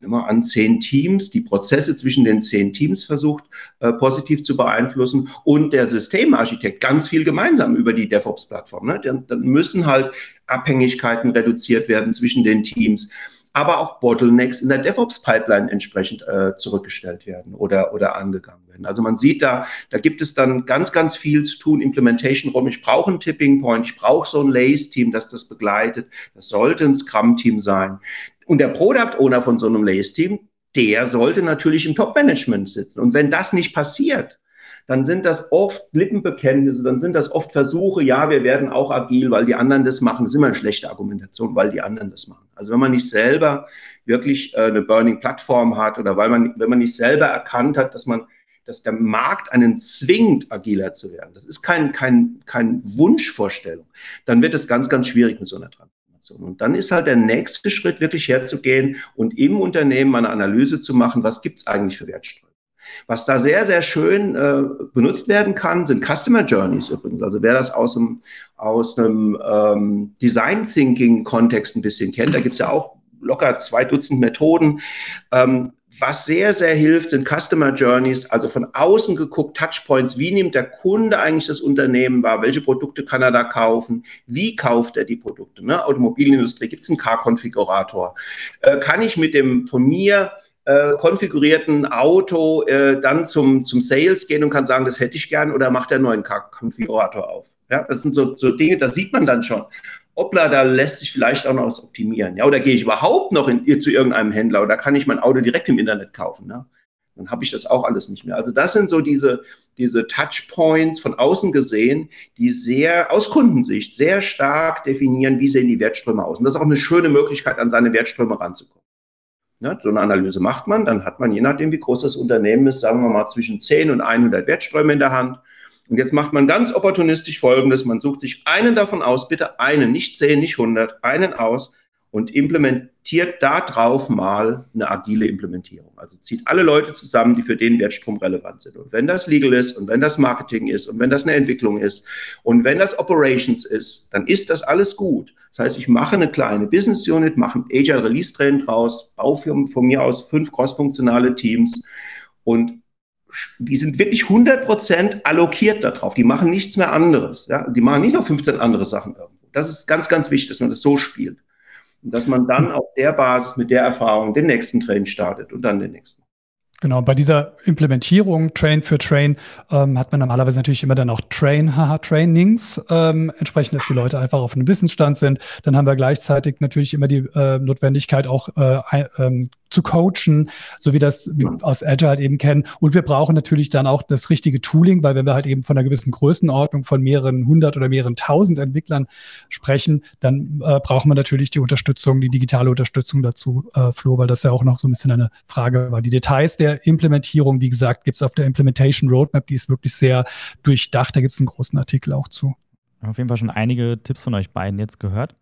immer an zehn Teams, die Prozesse zwischen den zehn Teams versucht äh, positiv zu beeinflussen und der Systemarchitekt ganz viel gemeinsam über die DevOps-Plattform. Ne? Dann, dann müssen halt Abhängigkeiten reduziert werden zwischen den Teams, aber auch Bottlenecks in der DevOps-Pipeline entsprechend äh, zurückgestellt werden oder, oder angegangen werden. Also man sieht da, da gibt es dann ganz, ganz viel zu tun, Implementation rum. Ich brauche einen Tipping Point, ich brauche so ein Lace-Team, das das begleitet. Das sollte ein Scrum-Team sein. Und der Product Owner von so einem Lace-Team, der sollte natürlich im Top-Management sitzen. Und wenn das nicht passiert, dann sind das oft Lippenbekenntnisse, dann sind das oft Versuche, ja, wir werden auch agil, weil die anderen das machen. Das ist immer eine schlechte Argumentation, weil die anderen das machen. Also wenn man nicht selber wirklich äh, eine Burning-Plattform hat oder weil man, wenn man nicht selber erkannt hat, dass man dass der Markt einen zwingt, agiler zu werden. Das ist kein, kein, kein Wunschvorstellung. Dann wird es ganz, ganz schwierig mit so einer Transformation. Und dann ist halt der nächste Schritt, wirklich herzugehen und im Unternehmen eine Analyse zu machen, was gibt es eigentlich für Wertströme. Was da sehr, sehr schön äh, benutzt werden kann, sind Customer Journeys übrigens. Also wer das aus einem, aus einem ähm, Design Thinking Kontext ein bisschen kennt, da gibt es ja auch locker zwei Dutzend Methoden. Ähm, was sehr, sehr hilft, sind Customer Journeys, also von außen geguckt, Touchpoints. Wie nimmt der Kunde eigentlich das Unternehmen wahr? Welche Produkte kann er da kaufen? Wie kauft er die Produkte? Ne? Automobilindustrie, gibt es einen Car-Konfigurator? Äh, kann ich mit dem von mir äh, konfigurierten Auto äh, dann zum, zum Sales gehen und kann sagen, das hätte ich gern oder macht er einen neuen Car-Konfigurator auf? Ja, das sind so, so Dinge, da sieht man dann schon hoppla, da lässt sich vielleicht auch noch was optimieren. Ja, oder gehe ich überhaupt noch in, zu irgendeinem Händler oder kann ich mein Auto direkt im Internet kaufen? Ne? Dann habe ich das auch alles nicht mehr. Also das sind so diese, diese Touchpoints von außen gesehen, die sehr aus Kundensicht sehr stark definieren, wie sehen die Wertströme aus. Und das ist auch eine schöne Möglichkeit, an seine Wertströme ranzukommen. Ja, so eine Analyse macht man, dann hat man, je nachdem, wie groß das Unternehmen ist, sagen wir mal zwischen 10 und 100 Wertströme in der Hand und jetzt macht man ganz opportunistisch Folgendes. Man sucht sich einen davon aus, bitte einen, nicht zehn, nicht hundert, einen aus und implementiert da drauf mal eine agile Implementierung. Also zieht alle Leute zusammen, die für den Wertstrom relevant sind. Und wenn das Legal ist und wenn das Marketing ist und wenn das eine Entwicklung ist und wenn das Operations ist, dann ist das alles gut. Das heißt, ich mache eine kleine Business Unit, mache ein Agile Release Train draus, baue von, von mir aus fünf crossfunktionale Teams und die sind wirklich 100% allokiert darauf. Die machen nichts mehr anderes. Ja? Die machen nicht noch 15 andere Sachen irgendwo. Das ist ganz, ganz wichtig, dass man das so spielt. Und dass man dann auf der Basis mit der Erfahrung den nächsten Train startet und dann den nächsten. Genau, bei dieser Implementierung Train für Train ähm, hat man normalerweise natürlich immer dann auch Train, haha, Trainings, ähm, entsprechend, dass die Leute einfach auf einem Wissensstand sind. Dann haben wir gleichzeitig natürlich immer die äh, Notwendigkeit, auch äh, ähm, zu coachen, so wie das aus Agile halt eben kennen. Und wir brauchen natürlich dann auch das richtige Tooling, weil wenn wir halt eben von einer gewissen Größenordnung von mehreren hundert oder mehreren tausend Entwicklern sprechen, dann äh, brauchen wir natürlich die Unterstützung, die digitale Unterstützung dazu, äh, Flo, weil das ja auch noch so ein bisschen eine Frage war. Die Details der Implementierung, wie gesagt, gibt es auf der Implementation Roadmap, die ist wirklich sehr durchdacht. Da gibt es einen großen Artikel auch zu. Auf jeden Fall schon einige Tipps von euch beiden jetzt gehört.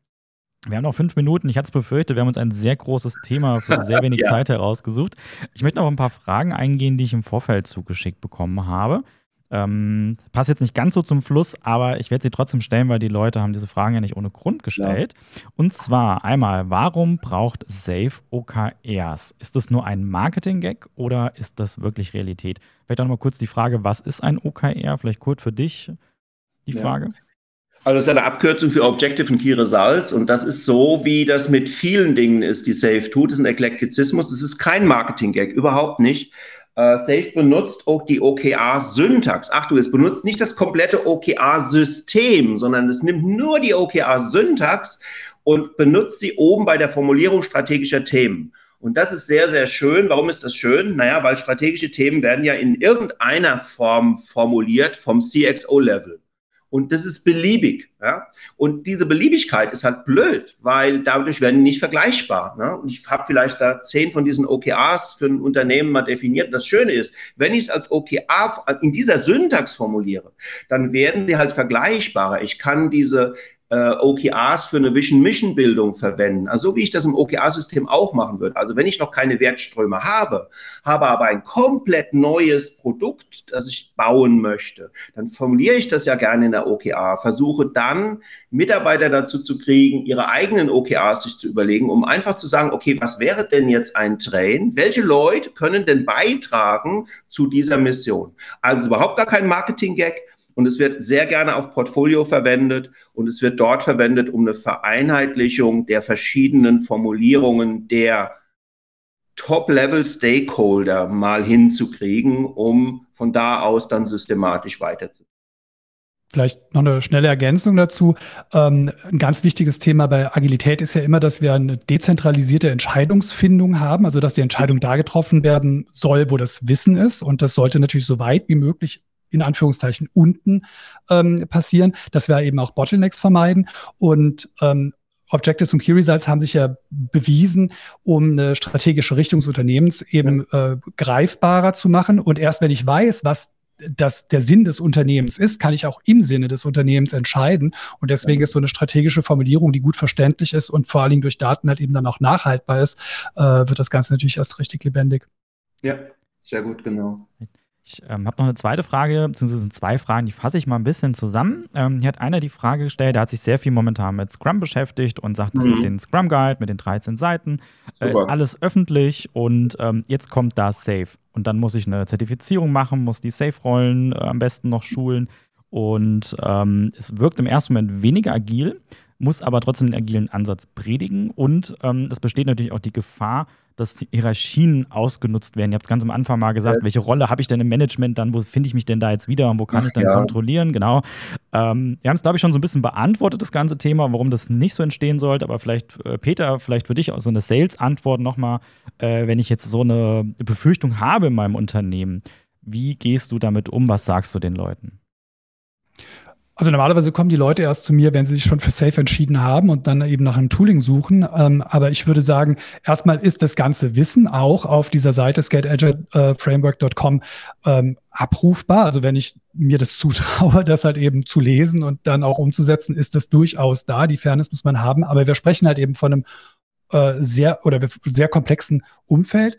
Wir haben noch fünf Minuten. Ich hatte es befürchtet, wir haben uns ein sehr großes Thema für sehr wenig ja. Zeit herausgesucht. Ich möchte noch ein paar Fragen eingehen, die ich im Vorfeld zugeschickt bekommen habe. Ähm, passt jetzt nicht ganz so zum Fluss, aber ich werde sie trotzdem stellen, weil die Leute haben diese Fragen ja nicht ohne Grund gestellt. Ja. Und zwar einmal, warum braucht Safe OKRs? Ist das nur ein Marketing-Gag oder ist das wirklich Realität? Vielleicht auch noch mal kurz die Frage, was ist ein OKR? Vielleicht kurz für dich die Frage. Ja. Also das ist eine Abkürzung für Objective and Key Results und das ist so, wie das mit vielen Dingen ist, die Safe tut. Das ist ein Eklektizismus. Es ist kein Marketing-Gag, überhaupt nicht. Uh, Safe benutzt auch die OKR-Syntax. Ach du, es benutzt nicht das komplette OKR-System, sondern es nimmt nur die OKR-Syntax und benutzt sie oben bei der Formulierung strategischer Themen. Und das ist sehr, sehr schön. Warum ist das schön? Naja, weil strategische Themen werden ja in irgendeiner Form formuliert vom CXO-Level. Und das ist beliebig. Ja? Und diese Beliebigkeit ist halt blöd, weil dadurch werden die nicht vergleichbar. Ne? Und ich habe vielleicht da zehn von diesen OKRs für ein Unternehmen mal definiert. Das Schöne ist, wenn ich es als OKR in dieser Syntax formuliere, dann werden die halt vergleichbarer. Ich kann diese äh, OKRs für eine Vision-Mission-Bildung verwenden. Also wie ich das im OKR-System auch machen würde. Also wenn ich noch keine Wertströme habe, habe aber ein komplett neues Produkt, das ich bauen möchte, dann formuliere ich das ja gerne in der OKR, versuche dann Mitarbeiter dazu zu kriegen, ihre eigenen OKRs sich zu überlegen, um einfach zu sagen, okay, was wäre denn jetzt ein Train? Welche Leute können denn beitragen zu dieser Mission? Also überhaupt gar kein Marketing-Gag, und es wird sehr gerne auf Portfolio verwendet und es wird dort verwendet, um eine Vereinheitlichung der verschiedenen Formulierungen der Top-Level-Stakeholder mal hinzukriegen, um von da aus dann systematisch weiterzugehen. Vielleicht noch eine schnelle Ergänzung dazu. Ähm, ein ganz wichtiges Thema bei Agilität ist ja immer, dass wir eine dezentralisierte Entscheidungsfindung haben, also dass die Entscheidung da getroffen werden soll, wo das Wissen ist. Und das sollte natürlich so weit wie möglich in Anführungszeichen unten ähm, passieren, dass wir eben auch Bottlenecks vermeiden. Und ähm, Objectives und Key Results haben sich ja bewiesen, um eine strategische Richtung des Unternehmens eben äh, greifbarer zu machen. Und erst wenn ich weiß, was das der Sinn des Unternehmens ist, kann ich auch im Sinne des Unternehmens entscheiden. Und deswegen ist so eine strategische Formulierung, die gut verständlich ist und vor allen Dingen durch Daten halt eben dann auch nachhaltbar ist, äh, wird das Ganze natürlich erst richtig lebendig. Ja, sehr gut, genau. Ich ähm, habe noch eine zweite Frage, beziehungsweise sind zwei Fragen, die fasse ich mal ein bisschen zusammen. Ähm, hier hat einer die Frage gestellt, der hat sich sehr viel momentan mit Scrum beschäftigt und sagt, mhm. es gibt den Scrum Guide mit den 13 Seiten, äh, ist alles öffentlich und ähm, jetzt kommt da Safe. Und dann muss ich eine Zertifizierung machen, muss die Safe-Rollen äh, am besten noch schulen. Und ähm, es wirkt im ersten Moment weniger agil, muss aber trotzdem den agilen Ansatz predigen. Und ähm, es besteht natürlich auch die Gefahr, dass Hierarchien ausgenutzt werden. Ihr habt es ganz am Anfang mal gesagt, welche Rolle habe ich denn im Management dann, wo finde ich mich denn da jetzt wieder und wo kann ich dann ja. kontrollieren? Genau. Ähm, wir haben es, glaube ich, schon so ein bisschen beantwortet, das ganze Thema, warum das nicht so entstehen sollte, aber vielleicht, äh, Peter, vielleicht für dich auch so eine Sales-Antwort nochmal, äh, wenn ich jetzt so eine Befürchtung habe in meinem Unternehmen, wie gehst du damit um? Was sagst du den Leuten? Also normalerweise kommen die Leute erst zu mir, wenn sie sich schon für Safe entschieden haben und dann eben nach einem Tooling suchen. Ähm, aber ich würde sagen, erstmal ist das ganze Wissen auch auf dieser Seite skateagileframework.com ähm, abrufbar. Also wenn ich mir das zutraue, das halt eben zu lesen und dann auch umzusetzen, ist das durchaus da. Die Fairness muss man haben. Aber wir sprechen halt eben von einem äh, sehr oder sehr komplexen Umfeld.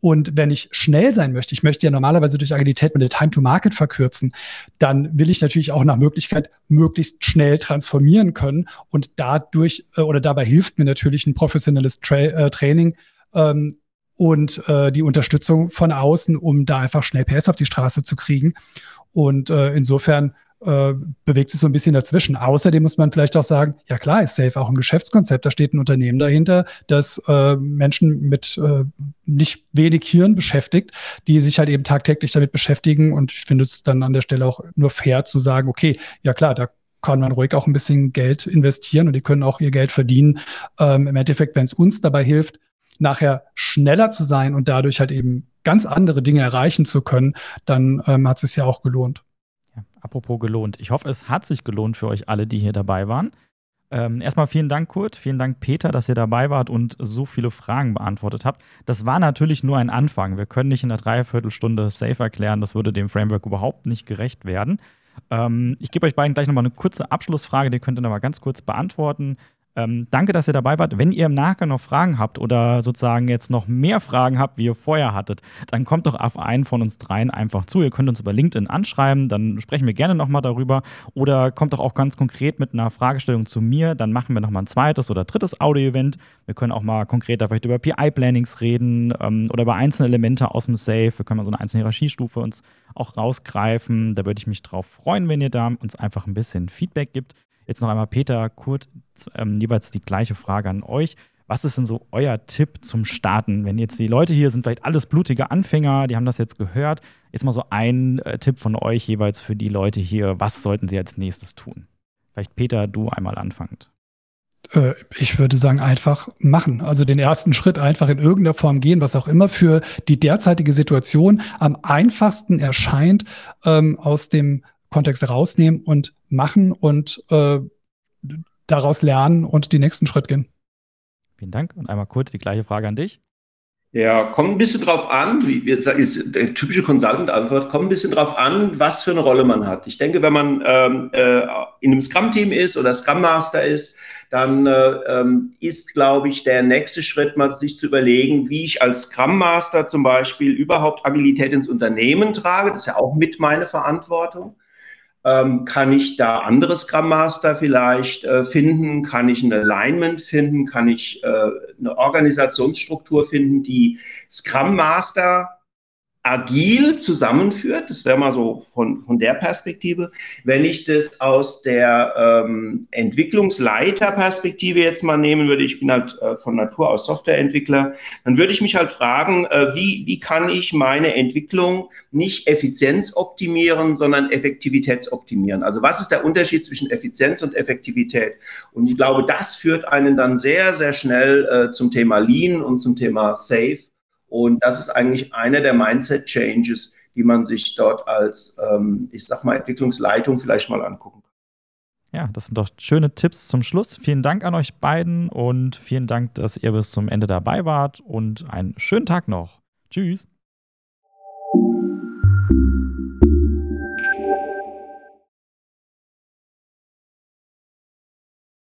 Und wenn ich schnell sein möchte, ich möchte ja normalerweise durch Agilität meine Time to Market verkürzen, dann will ich natürlich auch nach Möglichkeit möglichst schnell transformieren können. Und dadurch äh, oder dabei hilft mir natürlich ein professionelles Tra äh, Training ähm, und äh, die Unterstützung von außen, um da einfach schnell PS auf die Straße zu kriegen. Und äh, insofern äh, bewegt sich so ein bisschen dazwischen. Außerdem muss man vielleicht auch sagen, ja klar ist Safe auch ein Geschäftskonzept, da steht ein Unternehmen dahinter, das äh, Menschen mit äh, nicht wenig Hirn beschäftigt, die sich halt eben tagtäglich damit beschäftigen und ich finde es dann an der Stelle auch nur fair zu sagen, okay, ja klar, da kann man ruhig auch ein bisschen Geld investieren und die können auch ihr Geld verdienen. Ähm, Im Endeffekt, wenn es uns dabei hilft, nachher schneller zu sein und dadurch halt eben ganz andere Dinge erreichen zu können, dann ähm, hat es sich ja auch gelohnt. Apropos gelohnt. Ich hoffe, es hat sich gelohnt für euch alle, die hier dabei waren. Ähm, erstmal vielen Dank, Kurt. Vielen Dank, Peter, dass ihr dabei wart und so viele Fragen beantwortet habt. Das war natürlich nur ein Anfang. Wir können nicht in einer Dreiviertelstunde safe erklären. Das würde dem Framework überhaupt nicht gerecht werden. Ähm, ich gebe euch beiden gleich nochmal eine kurze Abschlussfrage, die könnt ihr nochmal ganz kurz beantworten. Ähm, danke, dass ihr dabei wart. Wenn ihr im Nachgang noch Fragen habt oder sozusagen jetzt noch mehr Fragen habt, wie ihr vorher hattet, dann kommt doch auf einen von uns dreien einfach zu. Ihr könnt uns über LinkedIn anschreiben, dann sprechen wir gerne nochmal darüber. Oder kommt doch auch ganz konkret mit einer Fragestellung zu mir, dann machen wir nochmal ein zweites oder drittes Audio-Event. Wir können auch mal konkreter vielleicht über PI-Plannings reden ähm, oder über einzelne Elemente aus dem Safe. Wir können mal so eine einzelne Hierarchiestufe uns auch rausgreifen. Da würde ich mich drauf freuen, wenn ihr da uns einfach ein bisschen Feedback gibt. Jetzt noch einmal Peter, Kurt, ähm, jeweils die gleiche Frage an euch. Was ist denn so euer Tipp zum Starten? Wenn jetzt die Leute hier sind, vielleicht alles blutige Anfänger, die haben das jetzt gehört. Jetzt mal so ein äh, Tipp von euch jeweils für die Leute hier. Was sollten sie als nächstes tun? Vielleicht Peter, du einmal anfangend. Äh, ich würde sagen, einfach machen. Also den ersten Schritt einfach in irgendeiner Form gehen, was auch immer für die derzeitige Situation am einfachsten erscheint, ähm, aus dem Kontext rausnehmen und machen und äh, daraus lernen und den nächsten Schritt gehen. Vielen Dank. Und einmal kurz die gleiche Frage an dich. Ja, kommt ein bisschen drauf an, wie wir sagen, der typische Consultant-Antwort, kommt ein bisschen drauf an, was für eine Rolle man hat. Ich denke, wenn man ähm, äh, in einem Scrum-Team ist oder Scrum Master ist, dann äh, ähm, ist, glaube ich, der nächste Schritt mal sich zu überlegen, wie ich als Scrum Master zum Beispiel überhaupt Agilität ins Unternehmen trage. Das ist ja auch mit meine Verantwortung. Ähm, kann ich da andere Scrum Master vielleicht äh, finden? Kann ich ein Alignment finden? Kann ich äh, eine Organisationsstruktur finden, die Scrum Master agil zusammenführt. Das wäre mal so von, von der Perspektive. Wenn ich das aus der ähm, Entwicklungsleiterperspektive jetzt mal nehmen würde, ich bin halt äh, von Natur aus Softwareentwickler, dann würde ich mich halt fragen, äh, wie, wie kann ich meine Entwicklung nicht Effizienz optimieren, sondern Effektivitätsoptimieren? Also was ist der Unterschied zwischen Effizienz und Effektivität? Und ich glaube, das führt einen dann sehr, sehr schnell äh, zum Thema Lean und zum Thema Safe und das ist eigentlich einer der Mindset-Changes, die man sich dort als, ähm, ich sag mal, Entwicklungsleitung vielleicht mal angucken kann. Ja, das sind doch schöne Tipps zum Schluss. Vielen Dank an euch beiden und vielen Dank, dass ihr bis zum Ende dabei wart und einen schönen Tag noch. Tschüss.